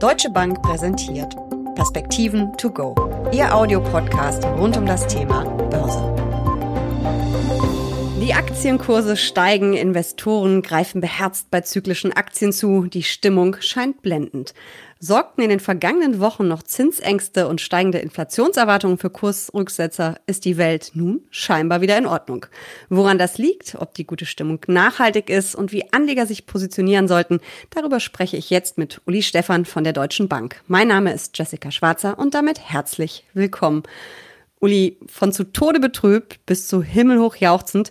Deutsche Bank präsentiert Perspektiven to go. Ihr Audiopodcast rund um das Thema Börse. Die Aktienkurse steigen, Investoren greifen beherzt bei zyklischen Aktien zu, die Stimmung scheint blendend. Sorgten in den vergangenen Wochen noch Zinsängste und steigende Inflationserwartungen für Kursrücksetzer, ist die Welt nun scheinbar wieder in Ordnung. Woran das liegt, ob die gute Stimmung nachhaltig ist und wie Anleger sich positionieren sollten, darüber spreche ich jetzt mit Uli Stephan von der Deutschen Bank. Mein Name ist Jessica Schwarzer und damit herzlich willkommen. Uli, von zu Tode betrübt bis zu himmelhoch jauchzend,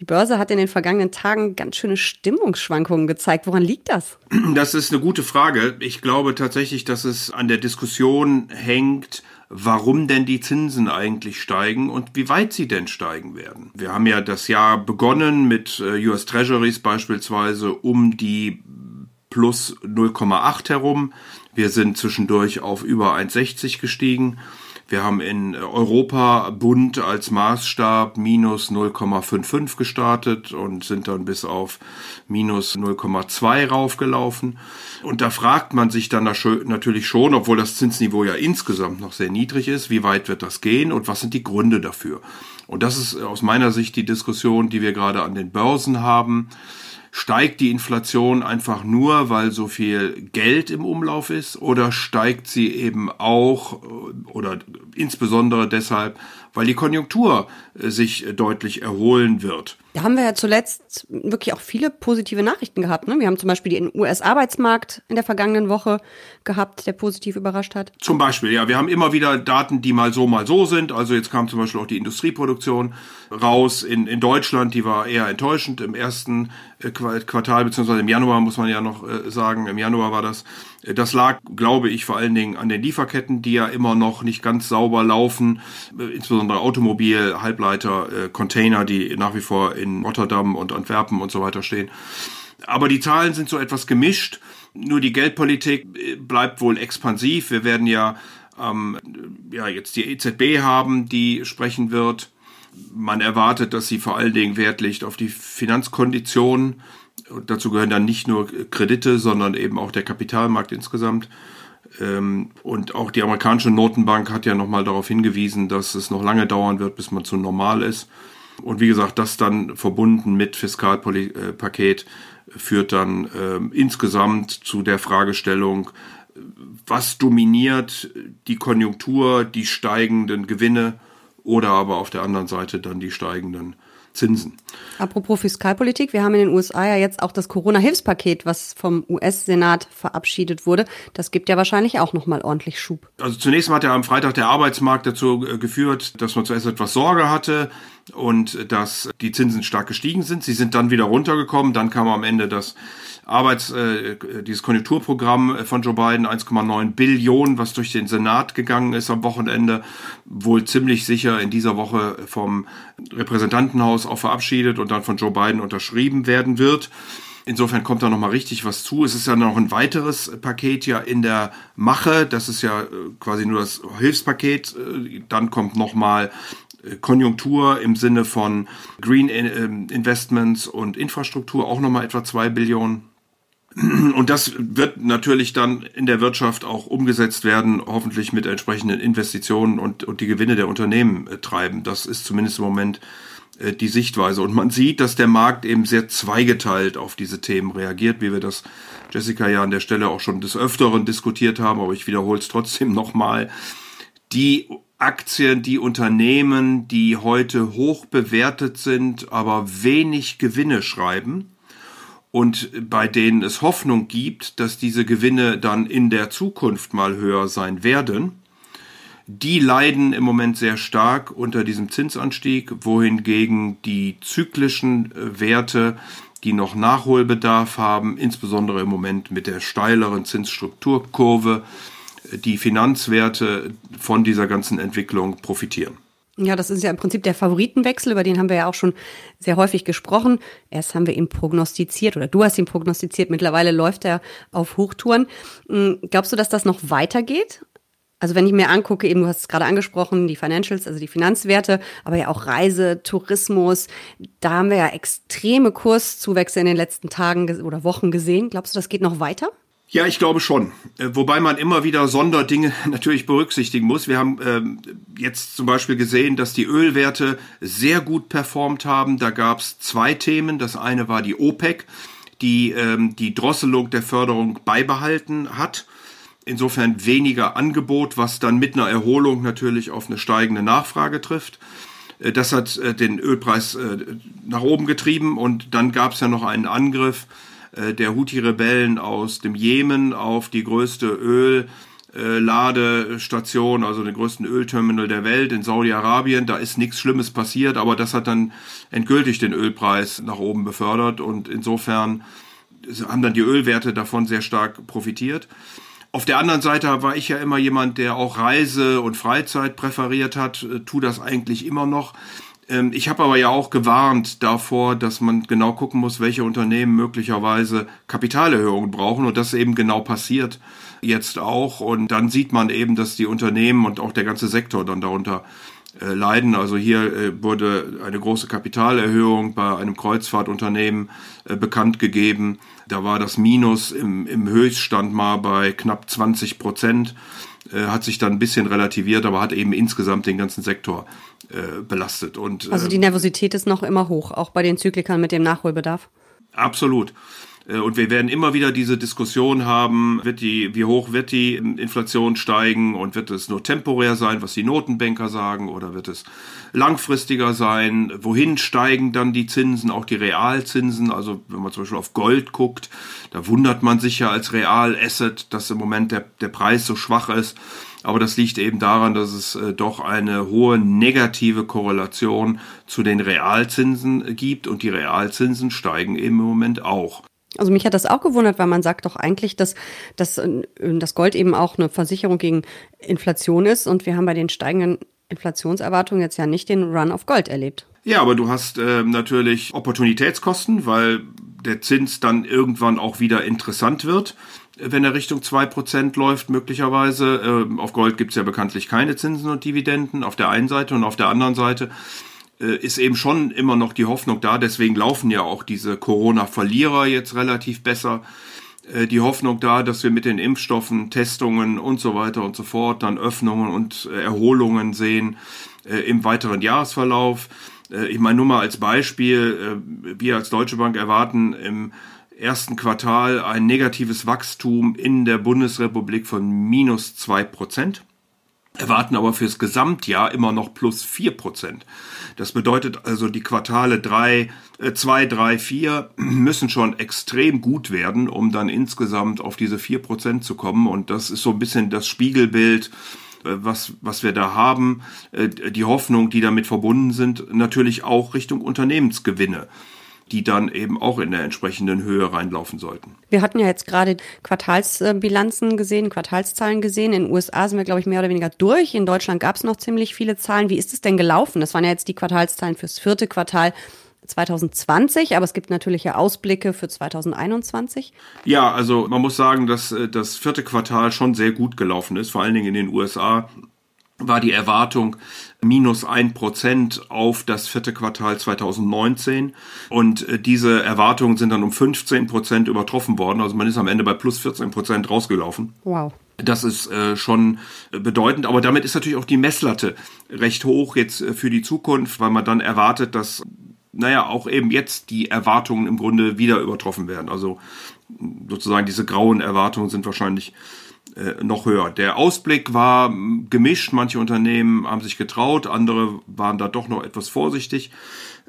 die Börse hat in den vergangenen Tagen ganz schöne Stimmungsschwankungen gezeigt. Woran liegt das? Das ist eine gute Frage. Ich glaube tatsächlich, dass es an der Diskussion hängt, warum denn die Zinsen eigentlich steigen und wie weit sie denn steigen werden. Wir haben ja das Jahr begonnen mit äh, US Treasuries beispielsweise um die plus 0,8 herum. Wir sind zwischendurch auf über 1,60 gestiegen. Wir haben in Europa Bund als Maßstab minus 0,55 gestartet und sind dann bis auf minus 0,2 raufgelaufen. Und da fragt man sich dann natürlich schon, obwohl das Zinsniveau ja insgesamt noch sehr niedrig ist, wie weit wird das gehen und was sind die Gründe dafür? Und das ist aus meiner Sicht die Diskussion, die wir gerade an den Börsen haben. Steigt die Inflation einfach nur, weil so viel Geld im Umlauf ist? Oder steigt sie eben auch äh, oder insbesondere deshalb, weil die Konjunktur äh, sich deutlich erholen wird? Da haben wir ja zuletzt wirklich auch viele positive Nachrichten gehabt. Ne? Wir haben zum Beispiel den US-Arbeitsmarkt in der vergangenen Woche gehabt, der positiv überrascht hat. Zum Beispiel, ja. Wir haben immer wieder Daten, die mal so, mal so sind. Also jetzt kam zum Beispiel auch die Industrieproduktion raus in, in Deutschland. Die war eher enttäuschend im ersten äh, Quartal, beziehungsweise im Januar muss man ja noch äh, sagen. Im Januar war das. Das lag, glaube ich, vor allen Dingen an den Lieferketten, die ja immer noch nicht ganz sauber laufen. Insbesondere Automobil, Halbleiter, Container, die nach wie vor in Rotterdam und Antwerpen und so weiter stehen. Aber die Zahlen sind so etwas gemischt. Nur die Geldpolitik äh, bleibt wohl expansiv. Wir werden ja, ähm, ja jetzt die EZB haben, die sprechen wird. Man erwartet, dass sie vor allen Dingen Wert legt auf die Finanzkonditionen. Und dazu gehören dann nicht nur Kredite, sondern eben auch der Kapitalmarkt insgesamt. Ähm, und auch die amerikanische Notenbank hat ja nochmal darauf hingewiesen, dass es noch lange dauern wird, bis man zu normal ist. Und wie gesagt, das dann verbunden mit Fiskalpaket führt dann äh, insgesamt zu der Fragestellung, was dominiert die Konjunktur, die steigenden Gewinne oder aber auf der anderen Seite dann die steigenden Zinsen. Apropos Fiskalpolitik, wir haben in den USA ja jetzt auch das Corona-Hilfspaket, was vom US-Senat verabschiedet wurde. Das gibt ja wahrscheinlich auch nochmal ordentlich Schub. Also zunächst mal hat ja am Freitag der Arbeitsmarkt dazu äh, geführt, dass man zuerst etwas Sorge hatte und dass die Zinsen stark gestiegen sind. Sie sind dann wieder runtergekommen. Dann kam am Ende das Arbeits, äh, dieses Konjunkturprogramm von Joe Biden, 1,9 Billionen, was durch den Senat gegangen ist am Wochenende, wohl ziemlich sicher in dieser Woche vom Repräsentantenhaus auch verabschiedet und dann von Joe Biden unterschrieben werden wird. Insofern kommt da nochmal richtig was zu. Es ist ja noch ein weiteres Paket ja in der Mache. Das ist ja äh, quasi nur das Hilfspaket. Äh, dann kommt nochmal Konjunktur im Sinne von Green Investments und Infrastruktur auch nochmal etwa zwei Billionen. Und das wird natürlich dann in der Wirtschaft auch umgesetzt werden, hoffentlich mit entsprechenden Investitionen und, und die Gewinne der Unternehmen äh, treiben. Das ist zumindest im Moment äh, die Sichtweise. Und man sieht, dass der Markt eben sehr zweigeteilt auf diese Themen reagiert, wie wir das Jessica ja an der Stelle auch schon des Öfteren diskutiert haben, aber ich wiederhole es trotzdem nochmal. Die Aktien, die Unternehmen, die heute hoch bewertet sind, aber wenig Gewinne schreiben und bei denen es Hoffnung gibt, dass diese Gewinne dann in der Zukunft mal höher sein werden, die leiden im Moment sehr stark unter diesem Zinsanstieg, wohingegen die zyklischen äh, Werte, die noch Nachholbedarf haben, insbesondere im Moment mit der steileren Zinsstrukturkurve, die Finanzwerte von dieser ganzen Entwicklung profitieren. Ja, das ist ja im Prinzip der Favoritenwechsel, über den haben wir ja auch schon sehr häufig gesprochen. Erst haben wir ihn prognostiziert oder du hast ihn prognostiziert. Mittlerweile läuft er auf Hochtouren. Hm, glaubst du, dass das noch weitergeht? Also wenn ich mir angucke, eben du hast es gerade angesprochen, die Financials, also die Finanzwerte, aber ja auch Reise, Tourismus, da haben wir ja extreme Kurszuwächse in den letzten Tagen oder Wochen gesehen. Glaubst du, das geht noch weiter? Ja, ich glaube schon. Äh, wobei man immer wieder Sonderdinge natürlich berücksichtigen muss. Wir haben ähm, jetzt zum Beispiel gesehen, dass die Ölwerte sehr gut performt haben. Da gab es zwei Themen. Das eine war die OPEC, die ähm, die Drosselung der Förderung beibehalten hat. Insofern weniger Angebot, was dann mit einer Erholung natürlich auf eine steigende Nachfrage trifft. Äh, das hat äh, den Ölpreis nach oben getrieben und dann gab es ja noch einen Angriff der Houthi-Rebellen aus dem Jemen auf die größte Ölladestation, also den größten Ölterminal der Welt in Saudi-Arabien. Da ist nichts Schlimmes passiert, aber das hat dann endgültig den Ölpreis nach oben befördert und insofern haben dann die Ölwerte davon sehr stark profitiert. Auf der anderen Seite war ich ja immer jemand, der auch Reise und Freizeit präferiert hat, äh, tu das eigentlich immer noch. Ähm, ich habe aber ja auch gewarnt davor, dass man genau gucken muss, welche Unternehmen möglicherweise Kapitalerhöhungen brauchen und das eben genau passiert jetzt auch. Und dann sieht man eben, dass die Unternehmen und auch der ganze Sektor dann darunter äh, leiden. Also hier äh, wurde eine große Kapitalerhöhung bei einem Kreuzfahrtunternehmen äh, bekannt gegeben. Da war das Minus im, im Höchststand mal bei knapp 20 Prozent. Äh, hat sich dann ein bisschen relativiert, aber hat eben insgesamt den ganzen Sektor äh, belastet. Und, also die äh, Nervosität ist noch immer hoch, auch bei den Zyklikern mit dem Nachholbedarf. Absolut. Äh, und wir werden immer wieder diese Diskussion haben, wird die, wie hoch wird die Inflation steigen und wird es nur temporär sein, was die Notenbanker sagen, oder wird es langfristiger sein? Wohin steigen dann die Zinsen, auch die Realzinsen? Also wenn man zum Beispiel auf Gold guckt, da wundert man sich ja als Realasset, dass im Moment der, der Preis so schwach ist. Aber das liegt eben daran, dass es äh, doch eine hohe negative Korrelation zu den Realzinsen gibt und die Realzinsen steigen eben im Moment auch. Also mich hat das auch gewundert, weil man sagt doch eigentlich, dass, dass äh, das Gold eben auch eine Versicherung gegen Inflation ist und wir haben bei den steigenden Inflationserwartungen jetzt ja nicht den Run auf Gold erlebt. Ja, aber du hast äh, natürlich Opportunitätskosten, weil der Zins dann irgendwann auch wieder interessant wird, wenn er Richtung zwei Prozent läuft, möglicherweise. Äh, auf Gold gibt's ja bekanntlich keine Zinsen und Dividenden auf der einen Seite und auf der anderen Seite ist eben schon immer noch die Hoffnung da. Deswegen laufen ja auch diese Corona-Verlierer jetzt relativ besser. Äh, die Hoffnung da, dass wir mit den Impfstoffen, Testungen und so weiter und so fort dann Öffnungen und äh, Erholungen sehen im weiteren Jahresverlauf. Ich meine nur mal als Beispiel, wir als Deutsche Bank erwarten im ersten Quartal ein negatives Wachstum in der Bundesrepublik von minus zwei Prozent erwarten aber fürs Gesamtjahr immer noch plus vier Prozent. Das bedeutet also, die Quartale drei, äh, zwei, drei, vier müssen schon extrem gut werden, um dann insgesamt auf diese vier Prozent zu kommen. Und das ist so ein bisschen das Spiegelbild, äh, was, was wir da haben. Äh, die Hoffnung, die damit verbunden sind, natürlich auch Richtung Unternehmensgewinne die dann eben auch in der entsprechenden Höhe reinlaufen sollten. Wir hatten ja jetzt gerade Quartalsbilanzen gesehen, Quartalszahlen gesehen. In den USA sind wir, glaube ich, mehr oder weniger durch. In Deutschland gab es noch ziemlich viele Zahlen. Wie ist es denn gelaufen? Das waren ja jetzt die Quartalszahlen fürs vierte Quartal. 2020, aber es gibt natürlich ja Ausblicke für 2021. Ja, also man muss sagen, dass äh, das vierte Quartal schon sehr gut gelaufen ist, vor allen Dingen in den USA war die Erwartung minus ein Prozent auf das vierte Quartal 2019. Und äh, diese Erwartungen sind dann um 15 Prozent übertroffen worden. Also man ist am Ende bei plus 14 Prozent rausgelaufen. Wow. Das ist äh, schon bedeutend, aber damit ist natürlich auch die Messlatte recht hoch jetzt äh, für die Zukunft, weil man dann erwartet, dass, naja, auch eben jetzt die Erwartungen im Grunde wieder übertroffen werden. Also sozusagen diese grauen Erwartungen sind wahrscheinlich äh, noch höher. Der Ausblick war gemischt. Manche Unternehmen haben sich getraut, andere waren da doch noch etwas vorsichtig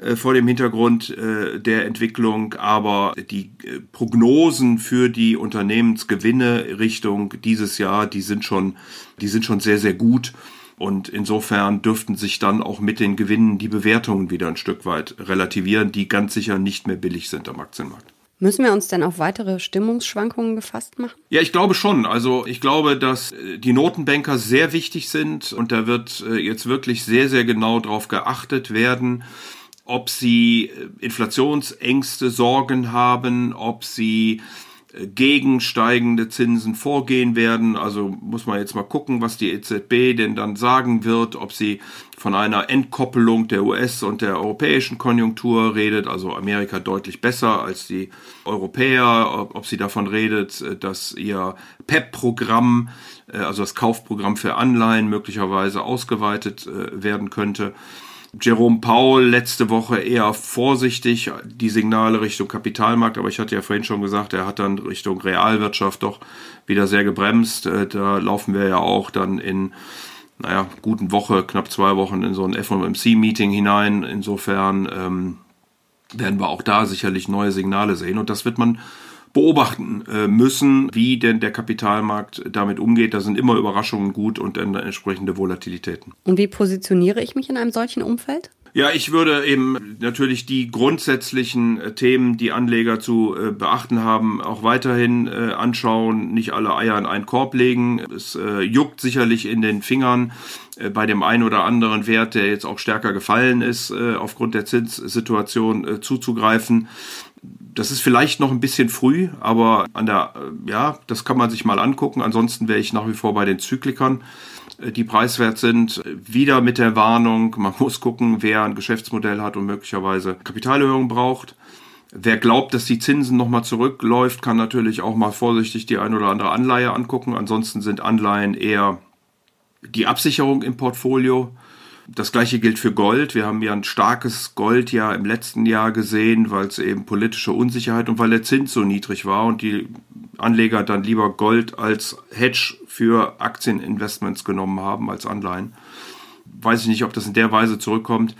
äh, vor dem Hintergrund äh, der Entwicklung. Aber die äh, Prognosen für die Unternehmensgewinne Richtung dieses Jahr, die sind schon, die sind schon sehr, sehr gut. Und insofern dürften sich dann auch mit den Gewinnen die Bewertungen wieder ein Stück weit relativieren, die ganz sicher nicht mehr billig sind am Aktienmarkt. Müssen wir uns denn auf weitere Stimmungsschwankungen gefasst machen? Ja, ich glaube schon. Also ich glaube, dass äh, die Notenbanker sehr wichtig sind und da wird äh, jetzt wirklich sehr, sehr genau darauf geachtet werden, ob sie äh, Inflationsängste, Sorgen haben, ob sie gegen steigende Zinsen vorgehen werden. Also muss man jetzt mal gucken, was die EZB denn dann sagen wird, ob sie von einer Entkoppelung der US- und der europäischen Konjunktur redet, also Amerika deutlich besser als die Europäer, ob sie davon redet, dass ihr PEP-Programm, äh, also das Kaufprogramm für Anleihen möglicherweise ausgeweitet äh, werden könnte. Jerome Powell letzte Woche eher vorsichtig, die Signale Richtung Kapitalmarkt, aber ich hatte ja vorhin schon gesagt, er hat dann Richtung Realwirtschaft doch wieder sehr gebremst. Äh, da laufen wir ja auch dann in, naja, guten Woche, knapp zwei Wochen in so ein FOMC-Meeting hinein. Insofern ähm, werden wir auch da sicherlich neue Signale sehen und das wird man beobachten äh, müssen, wie denn der Kapitalmarkt damit umgeht. Da sind immer Überraschungen gut und dann entsprechende Volatilitäten. Und wie positioniere ich mich in einem solchen Umfeld? Ja, ich würde eben natürlich die grundsätzlichen äh, Themen, die Anleger zu äh, beachten haben, auch weiterhin anschauen, nicht alle Eier in einen Korb legen. Es juckt sicherlich in den Fingern bei dem einen oder anderen Wert, der jetzt auch stärker gefallen ist, aufgrund der Zinssituation zuzugreifen. Das ist vielleicht noch ein bisschen früh, aber an der, ja, das kann man sich mal angucken. Ansonsten wäre ich nach wie vor bei den Zyklikern die preiswert sind. Wieder mit der Warnung, man muss gucken, wer ein Geschäftsmodell hat und möglicherweise Kapitalerhöhung braucht. Wer glaubt, dass die Zinsen nochmal zurückläuft, kann natürlich auch mal vorsichtig die ein oder andere Anleihe angucken. Ansonsten sind Anleihen eher die Absicherung im Portfolio. Das gleiche gilt für Gold. Wir haben ja ein starkes Gold ja im letzten Jahr gesehen, weil es eben politische Unsicherheit und weil der Zins so niedrig war und die Anleger dann lieber Gold als Hedge für Aktieninvestments genommen haben als Anleihen. Weiß ich nicht, ob das in der Weise zurückkommt.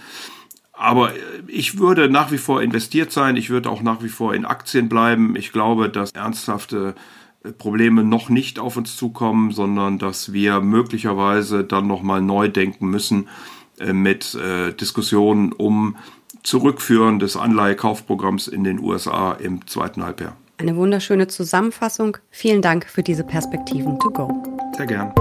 Aber ich würde nach wie vor investiert sein. Ich würde auch nach wie vor in Aktien bleiben. Ich glaube, dass ernsthafte Probleme noch nicht auf uns zukommen, sondern dass wir möglicherweise dann nochmal neu denken müssen äh, mit äh, Diskussionen um Zurückführen des Anleihekaufprogramms in den USA im zweiten Halbjahr. Eine wunderschöne Zusammenfassung. Vielen Dank für diese Perspektiven to go. Sehr gern.